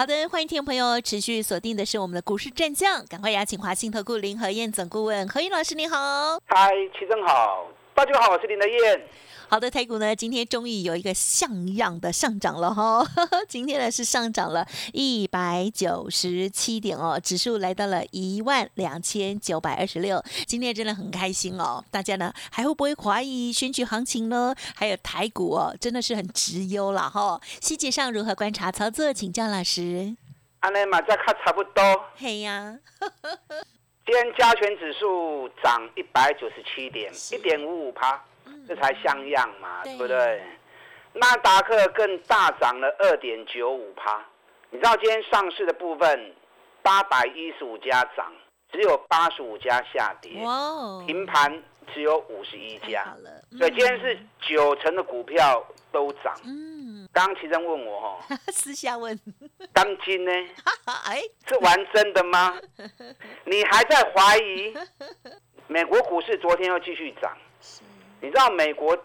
好的，欢迎听众朋友持续锁定的是我们的股市战将，赶快邀请华信投顾林和燕总顾问何燕老师，你好。嗨，齐正好，大家好，我是林德燕。好的，台股呢，今天终于有一个像样的上涨了哈。今天呢是上涨了一百九十七点哦，指数来到了一万两千九百二十六。今天真的很开心哦，大家呢还会不会怀疑选举行情呢？还有台股哦，真的是很直优了哈。细节上如何观察操作，请教老师。安尼嘛，再看差不多。嘿呀，今天加权指数涨一百九十七点，一点五五趴。这才像样嘛，对不对？纳达克更大涨了二点九五趴。你知道今天上市的部分八百一十五家涨，只有八十五家下跌，平盘只有五十一家。所以今天是九成的股票都涨。嗯，刚刚齐生问我哈，私下问，当今呢？哎，是玩真的吗？你还在怀疑？美国股市昨天又继续涨。你知道美国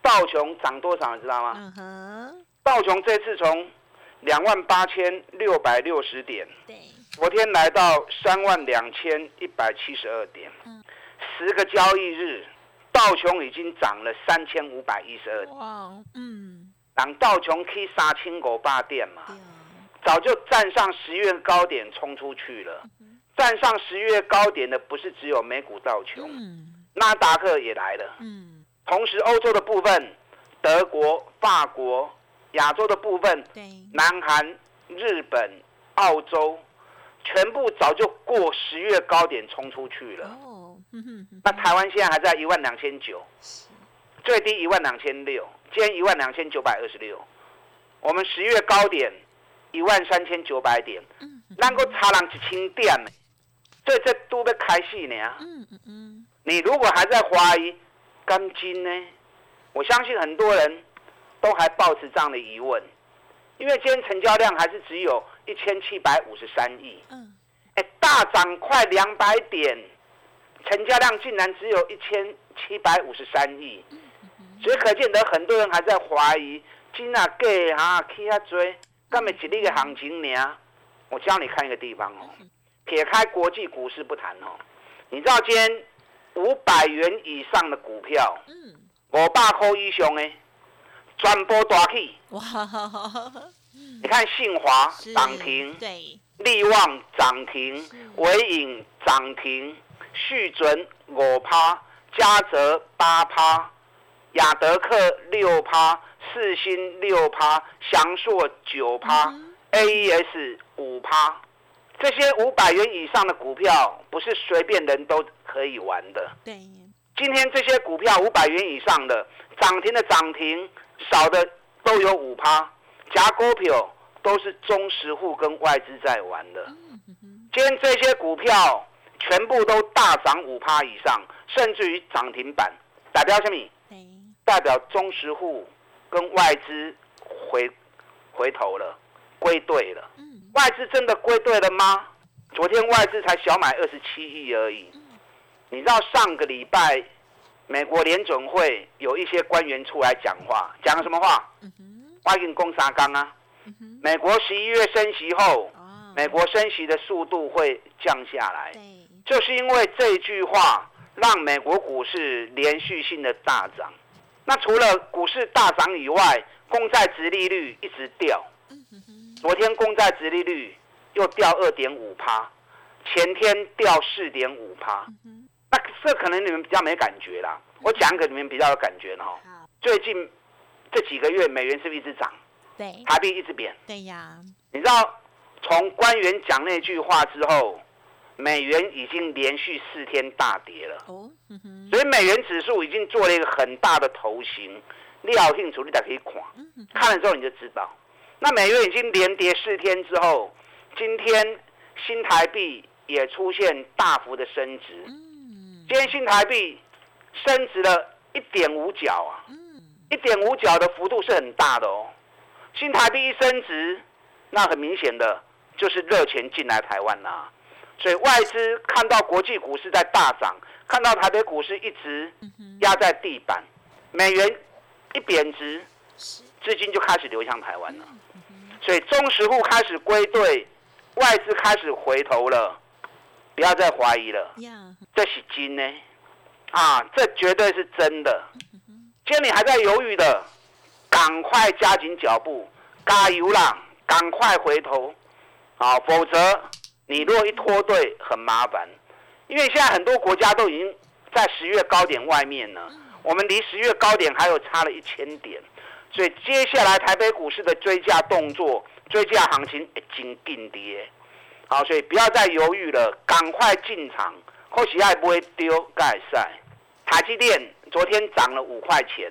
道琼涨多少？你知道吗？道琼这次从两万八千六百六十点，昨天来到三万两千一百七十二点。十个交易日，道琼已经涨了三千五百一十二点。哇，嗯，当道琼 K 杀青狗霸店嘛，早就站上十月高点冲出去了。站上十月高点的不是只有美股道琼。纳达克也来了，嗯，同时欧洲的部分，德国、法国，亚洲的部分，对，南韩、日本、澳洲，全部早就过十月高点冲出去了。哦，那台湾现在还在一万两千九，最低一万两千六，今天一万两千九百二十六，我们十月高点一万三千九百点，嗯，能够差人一千点呢，所以这都要开戏呢。嗯嗯嗯。你如果还在怀疑钢筋呢？我相信很多人都还抱持这样的疑问，因为今天成交量还是只有一千七百五十三亿。嗯。哎，大涨快两百点，成交量竟然只有一千七百五十三亿。所以可见得很多人还在怀疑，金啊价啊起啊追，干么一日的行情呢？我教你看一个地方哦，撇开国际股市不谈哦，你知道今天？五百元以上的股票，五百块以上的，全部大起。哇！你看信华涨停，对，利旺涨停，伟影涨停，续准五趴，嘉泽八趴，亚德克六趴，四星六趴，祥硕九趴，A E S 五趴。这些五百元以上的股票，不是随便人都可以玩的。对，今天这些股票五百元以上的涨停的涨停，少的都有五趴，夹股票都是中实户跟外资在玩的。今天这些股票全部都大涨五趴以上，甚至于涨停板，代表什么？代表中实户跟外资回回头了，归队了。外资真的归队了吗？昨天外资才小买二十七亿而已。你知道上个礼拜美国联准会有一些官员出来讲话，讲了什么话？欢迎攻沙钢啊！美国十一月升息后，美国升息的速度会降下来。就是因为这句话，让美国股市连续性的大涨。那除了股市大涨以外，公债值利率一直掉。昨天公债殖利率又掉二点五趴，前天掉四点五趴，那这可能你们比较没感觉啦。我讲给你们比较有感觉的哈。最近这几个月美元是不是一直涨？对，台币一直贬。对呀。你知道从官员讲那句话之后，美元已经连续四天大跌了。哦，所以美元指数已经做了一个很大的头型，料性处理的可以看，看了之后你就知道。那美元已经连跌四天之后，今天新台币也出现大幅的升值。今天新台币升值了一点五角啊，一点五角的幅度是很大的哦。新台币一升值，那很明显的就是热钱进来台湾啦。所以外资看到国际股市在大涨，看到台北股市一直压在地板，美元一贬值，资金就开始流向台湾了。所以中实户开始归队，外资开始回头了，不要再怀疑了。这是金呢，啊，这绝对是真的。今天你还在犹豫的，赶快加紧脚步，加油啦！赶快回头，啊，否则。你如果一拖队很麻烦，因为现在很多国家都已经在十月高点外面了，我们离十月高点还有差了一千点，所以接下来台北股市的追加动作、追加行情已经定跌，好，所以不要再犹豫了，赶快进场，或许还不会丢盖赛。台积电昨天涨了五块钱，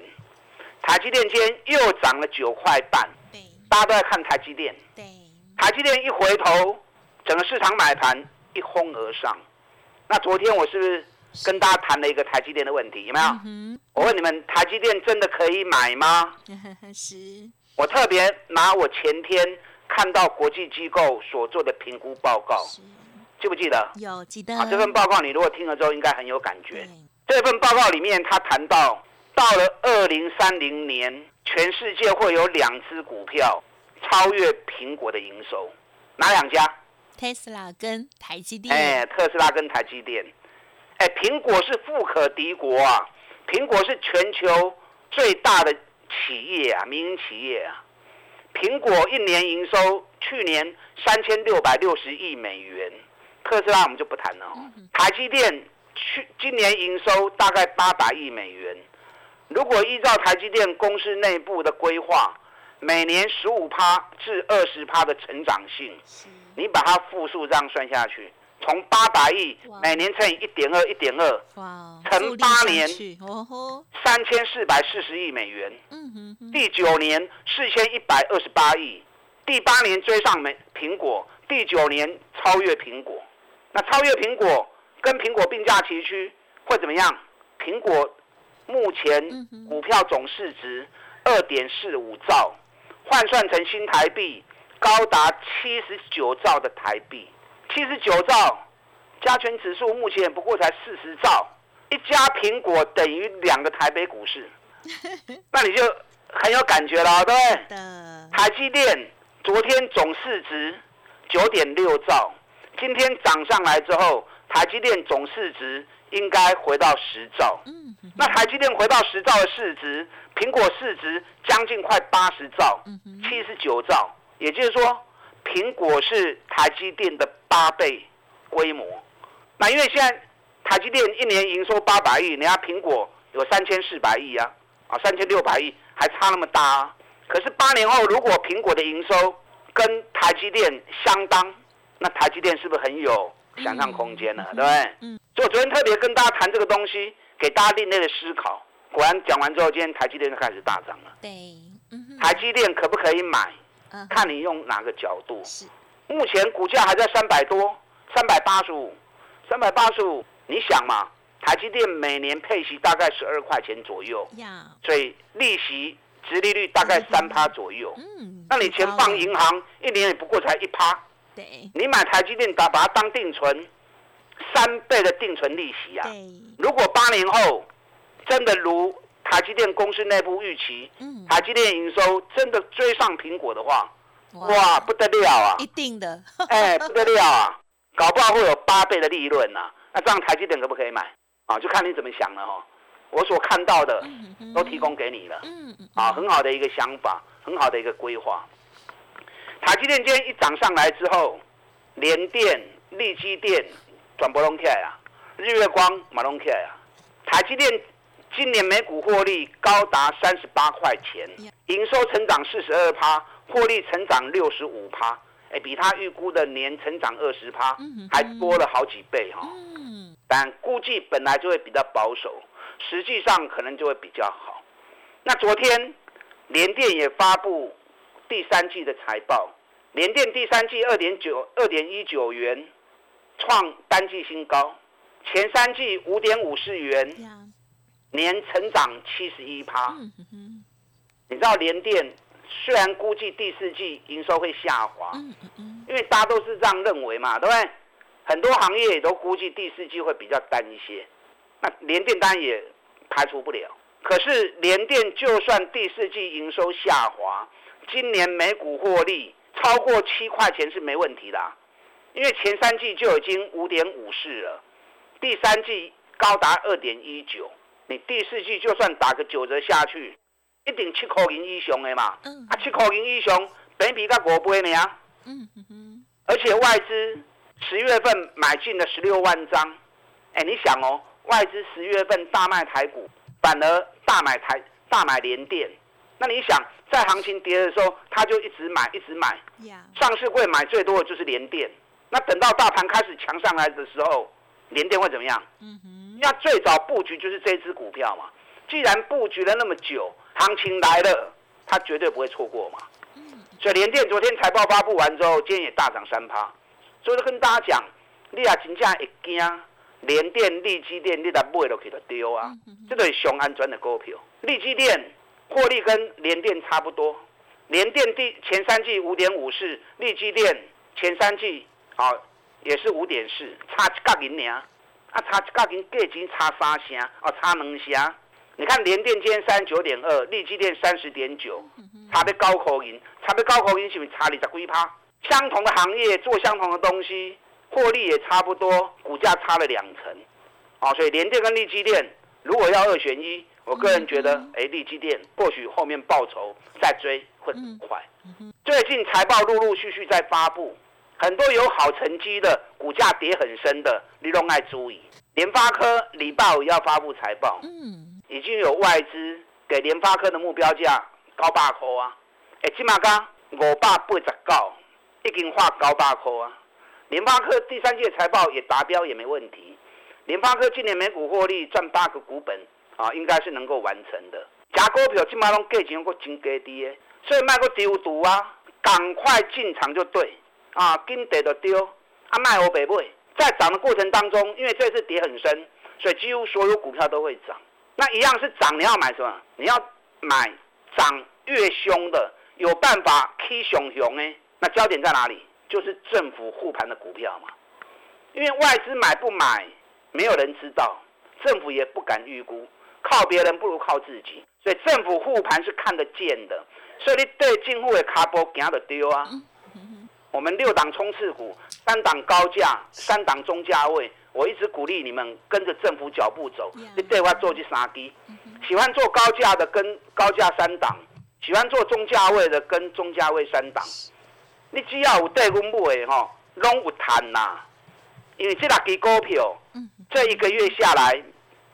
台积电今天又涨了九块半，大家都在看台积电，对，台积电一回头。整个市场买盘一哄而上，那昨天我是不是跟大家谈了一个台积电的问题？有没有？我问你们，台积电真的可以买吗？是。我特别拿我前天看到国际机构所做的评估报告，记不记得？有记得。这份报告你如果听了之后，应该很有感觉。这份报告里面，他谈到到了二零三零年，全世界会有两只股票超越苹果的营收，哪两家？特斯拉跟台积电，哎，特斯拉跟台积电，哎，苹果是富可敌国啊！苹果是全球最大的企业啊，民营企业啊。苹果一年营收去年三千六百六十亿美元，特斯拉我们就不谈了。台积电去今年营收大概八百亿美元，如果依照台积电公司内部的规划，每年十五趴至二十趴的成长性。你把它复数这样算下去，从八百亿每年乘以一点二，一点二，乘八年，三千四百四十亿美元。第九年四千一百二十八亿，第八年追上美苹果，第九年超越苹果。那超越苹果跟苹果并驾齐驱会怎么样？苹果目前股票总市值二点四五兆，换算成新台币。高达七十九兆的台币，七十九兆，加权指数目前不过才四十兆，一家苹果等于两个台北股市，那你就很有感觉了，对不对？台积电昨天总市值九点六兆，今天涨上来之后，台积电总市值应该回到十兆。嗯，那台积电回到十兆的市值，苹果市值将近快八十兆，七十九兆。也就是说，苹果是台积电的八倍规模。那因为现在台积电一年营收八百亿，人家苹果有三千四百亿啊，啊三千六百亿，还差那么大啊。可是八年后，如果苹果的营收跟台积电相当，那台积电是不是很有想象空间呢？对不对？嗯。所以我昨天特别跟大家谈这个东西，给大家另类的思考。果然讲完之后，今天台积电就开始大涨了。对。台积电可不可以买？看你用哪个角度。是，目前股价还在三百多，三百八十五，三百八十五。你想嘛，台积电每年配息大概十二块钱左右，所以利息、殖利率大概三趴左右。嗯，那你钱放银行，一年也不过才一趴。对，你买台积电，把把它当定存，三倍的定存利息啊。如果八年后真的如。台积电公司内部预期，台积电营收真的追上苹果的话，哇，不得了啊！一定的，哎，不得了啊！搞不好会有八倍的利润呐。那这样台积电可不可以买？啊，就看你怎么想了哈。我所看到的都提供给你了，啊，很好的一个想法，很好的一个规划。台积电今天一涨上来之后，联电、力基电转波隆起来啊，日月光马隆起来啊，台积电。今年每股获利高达三十八块钱，营收成长四十二趴，获利成长六十五趴，哎，比他预估的年成长二十趴还多了好几倍哈。但估计本来就会比较保守，实际上可能就会比较好。那昨天联电也发布第三季的财报，联电第三季二点九二点一九元，创单季新高。前三季五点五四元，年成长七十一趴。你知道联电虽然估计第四季营收会下滑，因为大家都是这样认为嘛，对不对？很多行业也都估计第四季会比较淡一些，那联电当然也排除不了。可是联电就算第四季营收下滑，今年每股获利超过七块钱是没问题的，因为前三季就已经五点五四了，第三季高达二点一九，你第四季就算打个九折下去，一定七块银以上的嘛，啊七块银以上，比比个五倍呢，嗯嗯，而且外资。十月份买进了十六万张，哎，你想哦，外资十月份大卖台股，反而大买台大买联电，那你想在行情跌的时候，他就一直买一直买，上市会买最多的就是联电，那等到大盘开始强上来的时候，联电会怎么样？嗯哼，那最早布局就是这支股票嘛，既然布局了那么久，行情来了，他绝对不会错过嘛。所以联电昨天财报发布完之后，今天也大涨三趴。所以跟大家讲，你也真正会惊，联电、利基电，你来买落去就丢啊！这个是上安全的股票。利基电获利跟联电差不多，联电第前三季五点五四，利基电前三季啊也是五点四，差一角银尔，啊差一角银，价钱差三成，哦差两成。你看联电今天三十九点二，利基电三十点九，差的高口银，差的高口银是不是差你十几趴？相同的行业做相同的东西，获利也差不多，股价差了两成，啊，所以联电跟利基电如果要二选一，我个人觉得，哎，利基电或许后面报酬再追会很快。最近财报陆陆续续在发布，很多有好成绩的股价跌很深的，你都爱注意。联发科礼拜五要发布财报，嗯，已经有外资给联发科的目标价高八块啊，哎，起码刚五百八十九。已经画高大科啊，联发科第三届财报也达标也没问题。联发科今年每股获利赚八个股本啊，应该是能够完成的。假股票今马拢价钱个真低的，所以卖个丢赌啊，赶快进场就对啊，跟跌就丢啊，卖我北买。在涨的过程当中，因为这次跌很深，所以几乎所有股票都会涨。那一样是涨，你要买什么？你要买涨越凶的，有办法 K 熊熊呢？那焦点在哪里？就是政府护盘的股票嘛，因为外资买不买，没有人知道，政府也不敢预估，靠别人不如靠自己，所以政府护盘是看得见的，所以你对进户的卡波行得丢啊。我们六档冲刺股，三档高价，三档中价位，我一直鼓励你们跟着政府脚步走。你对外做去三低，喜欢做高价的跟高价三档，喜欢做中价位的跟中价位三档。你只要有对阮买的吼，拢有赚呐。因为这两支股票，这一个月下来，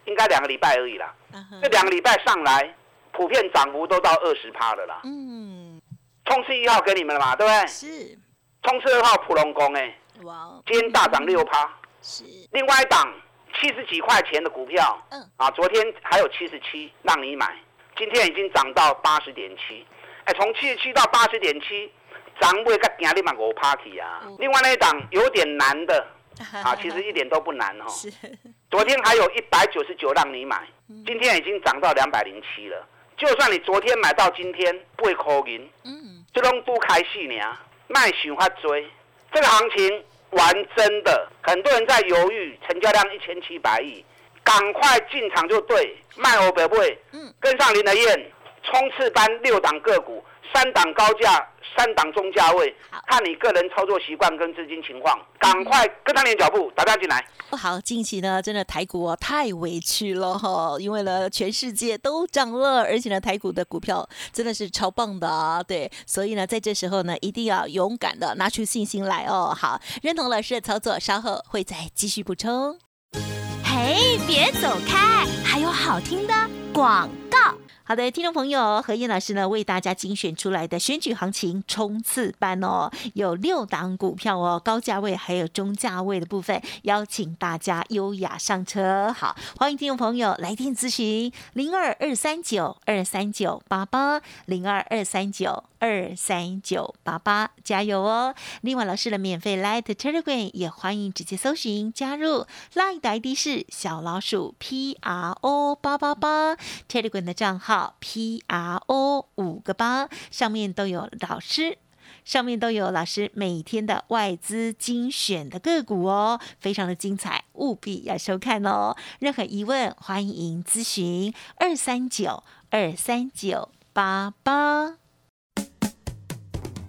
应该两个礼拜而已啦。这两个礼拜上来，普遍涨幅都到二十趴了啦。嗯。冲刺一号给你们了嘛，对不对？是。冲刺二号普龙宫哎。哇。今天大涨六趴。是。另外一档七十几块钱的股票，嗯。啊，昨天还有七十七让你买，今天已经涨到八十点七。哎，从七十七到八十点七。涨不会个惊你嘛五 party 啊！另外那一档有点难的 啊，其实一点都不难哈。昨天还有一百九十九让你买，今天已经涨到两百零七了。就算你昨天买到今天不会扣银，嗯，这拢都开戏呢，卖想法追。这个行情玩真的，很多人在犹豫，成交量一千七百亿，赶快进场就对，卖我不会，嗯，跟上林德燕冲刺班六档个股。三档高价，三档中价位，看你个人操作习惯跟资金情况，赶快跟上你的脚步，打单进来。不好，近期呢，真的台股哦太委屈了哈，因为呢全世界都涨了，而且呢台股的股票真的是超棒的啊，对，所以呢在这时候呢一定要勇敢的拿出信心来哦。好，认同老师的操作，稍后会再继续补充。嘿，别走开，还有好听的广告。好的，听众朋友，何燕老师呢为大家精选出来的选举行情冲刺班哦，有六档股票哦，高价位还有中价位的部分，邀请大家优雅上车。好，欢迎听众朋友来电咨询零二二三九二三九八八零二二三九二三九八八，加油哦！另外，老师的免费 Light Telegram 也欢迎直接搜寻加入，Light 的 ID 是小老鼠 P R O 八八八，Telegram 的账号。P R O 五个八上面都有老师，上面都有老师每天的外资精选的个股哦，非常的精彩，务必要收看哦。任何疑问欢迎咨询二三九二三九八八。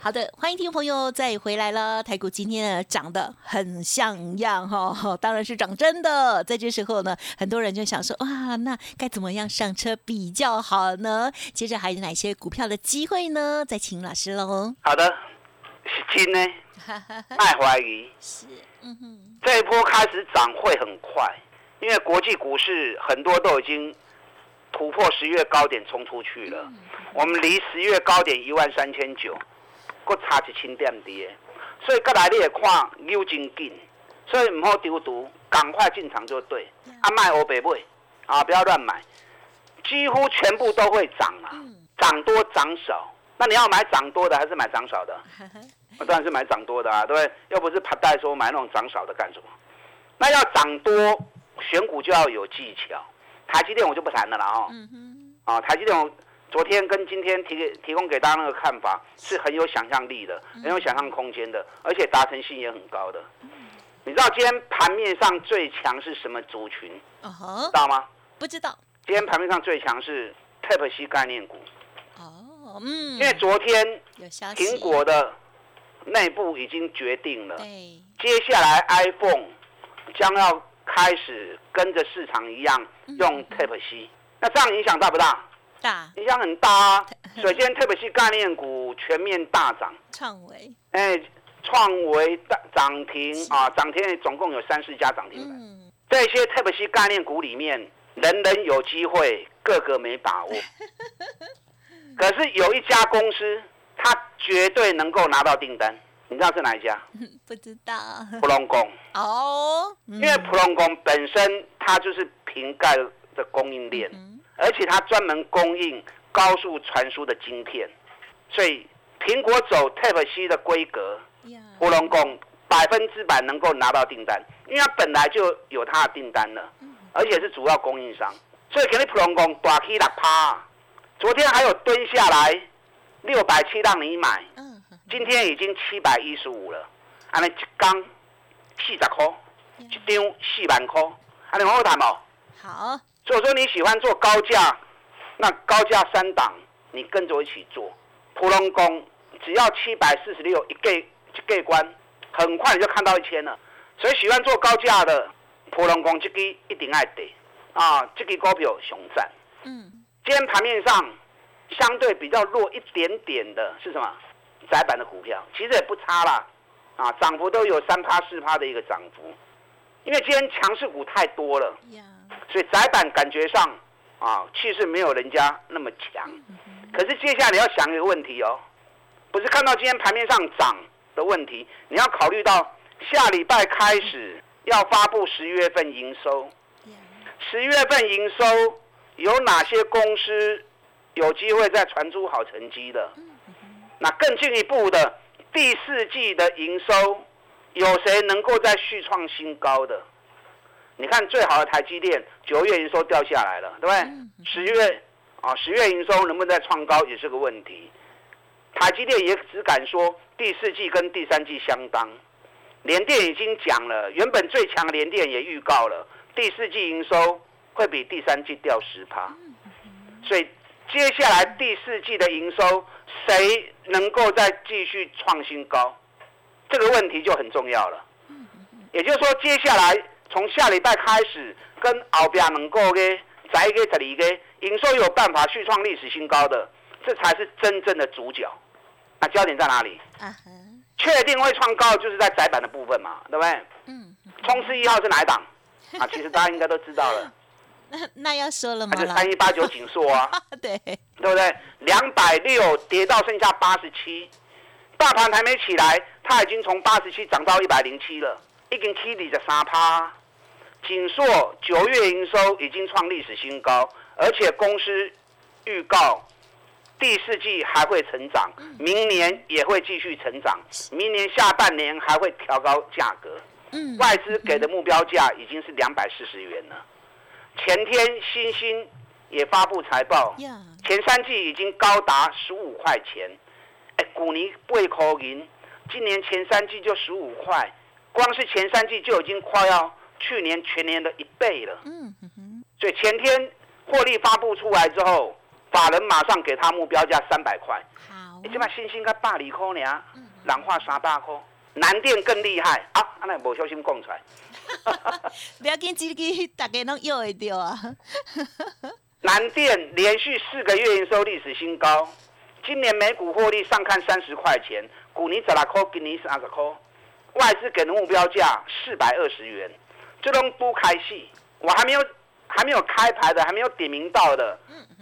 好的，欢迎听众朋友再回来了。台股今天呢涨得很像样哈，当然是涨真的。在这时候呢，很多人就想说哇，那该怎么样上车比较好呢？接着还有哪些股票的机会呢？再请老师喽。好的，是金呢，爱怀疑是，嗯哼，这一波开始涨会很快，因为国际股市很多都已经突破十月高点冲出去了。我们离十月高点一万三千九。搁差一千点跌，所以过来你也看扭真紧，所以唔好丢毒，赶快进场就对。啊，卖欧北买，啊，不要乱买，几乎全部都会涨啊，涨多涨少。那你要买涨多的还是买涨少的？我当然是买涨多的啊，对不对？又不是怕带说买那种涨少的干什么？那要涨多，选股就要有技巧。台积电我就不谈了啦，哦，啊，台积电。昨天跟今天提给提供给大家那个看法是很有想象力的，很有想象空间的，而且达成性也很高的。你知道今天盘面上最强是什么族群？知道吗？不知道。今天盘面上最强是 Type C 概念股。哦，嗯。因为昨天苹果的内部已经决定了，接下来 iPhone 将要开始跟着市场一样用 Type C，那这样影响大不大？大影响很大啊！首先，特别是概念股全面大涨，创维哎，创维大涨停啊！涨停总共有三四家涨停板。这些特别是概念股里面，人人有机会，个个没把握。可是有一家公司，它绝对能够拿到订单，你知道是哪一家？不知道。普隆工哦，因为普隆工本身它就是瓶盖的供应链。而且它专门供应高速传输的晶片，所以苹果走 Type C 的规格，普隆工百分之百能够拿到订单，因为它本来就有它的订单了，而且是主要供应商，所以肯定普龙工大起六趴。昨天还有蹲下来六百七让你买，今天已经七百一十五了，安尼一缸四十块，一张四万块，安尼好谈哦。好。所以说你喜欢做高价，那高价三档你跟着我一起做。普隆工只要七百四十六一个一个关，很快你就看到一千了。所以喜欢做高价的普隆工这个一定爱得啊，这个股票熊赞。嗯，今天盘面上相对比较弱一点点的是什么？窄板的股票其实也不差啦，啊，涨幅都有三趴四趴的一个涨幅。因为今天强势股太多了。所以窄板感觉上啊气势没有人家那么强，可是接下来你要想一个问题哦，不是看到今天盘面上涨的问题，你要考虑到下礼拜开始要发布十月份营收，十月份营收有哪些公司有机会再传出好成绩的？那更进一步的第四季的营收有谁能够再续创新高的？你看最好的台积电，九月营收掉下来了，对不对？十月啊，十月营收能不能再创高也是个问题。台积电也只敢说第四季跟第三季相当。联电已经讲了，原本最强的联电也预告了，第四季营收会比第三季掉十趴。所以接下来第四季的营收谁能够再继续创新高？这个问题就很重要了。也就是说，接下来从下礼拜开始，跟后边能够嘅再一个十二个营收有办法续创历史新高的，这才是真正的主角。那焦点在哪里？确定会创高，就是在窄板的部分嘛，对不对？嗯。冲刺一号是哪一档？啊，其实大家应该都知道了。那那要说了吗？就三一八九紧缩啊。对。对不对？两百六跌到剩下八十七，大盘还没起来，它已经从八十七涨到一百零七了。已经起二十三趴，锦硕九月营收已经创历史新高，而且公司预告第四季还会成长，明年也会继续成长，明年下半年还会调高价格。外资给的目标价已经是两百四十元了。前天新兴也发布财报，前三季已经高达十五块钱。哎，古尼贝口银，今年前三季就十五块。光是前三季就已经快要去年全年的一倍了。嗯哼。所以前天获利发布出来之后，法人马上给他目标价三百块。好。你起码星星跟大理科呢，染化三百块，南电更厉害啊！阿那无小心讲出来。不要紧自己大家拢又会掉啊。南电连续四个月营收历史新高，今年每股获利上看三十块钱，股尼十六块，今年是二十块。外资给的目标价四百二十元，这都不开戏。我还没有还没有开牌的，还没有点名到的，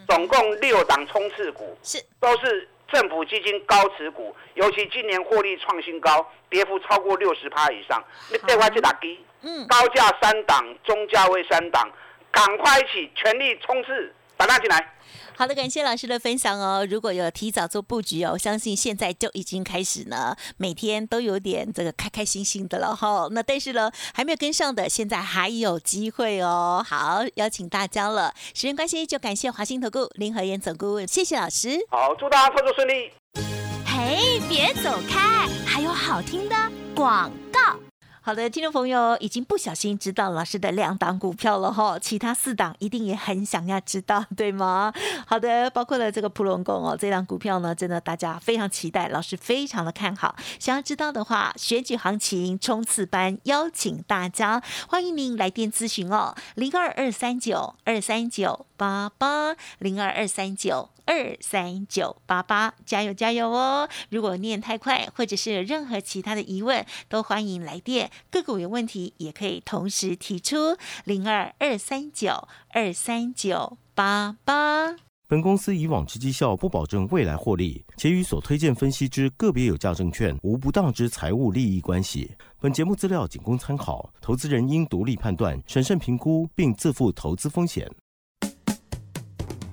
总共六档冲刺股，是都是政府基金高持股，尤其今年获利创新高，跌幅超过六十趴以上。你这块去打低，嗯，高价三档，中价位三档，赶快一起全力冲刺，打大进来。好的，感谢老师的分享哦。如果有提早做布局哦，我相信现在就已经开始呢，每天都有点这个开开心心的了哈。那但是呢，还没有跟上的，现在还有机会哦。好，邀请大家了。时间关系，就感谢华兴投顾林和燕总顾问，谢谢老师。好，祝大家操作顺利。嘿，别走开，还有好听的广告。好的，听众朋友已经不小心知道老师的两档股票了哈，其他四档一定也很想要知道，对吗？好的，包括了这个普龙宫哦，这档股票呢，真的大家非常期待，老师非常的看好。想要知道的话，选举行情冲刺班邀请大家，欢迎您来电咨询哦，零二二三九二三九八八零二二三九。二三九八八，加油加油哦！如果念太快，或者是有任何其他的疑问，都欢迎来电。个股有问题，也可以同时提出零二二三九二三九八八。本公司以往之绩效不保证未来获利，且与所推荐分析之个别有价证券无不当之财务利益关系。本节目资料仅供参考，投资人应独立判断、审慎评估，并自负投资风险。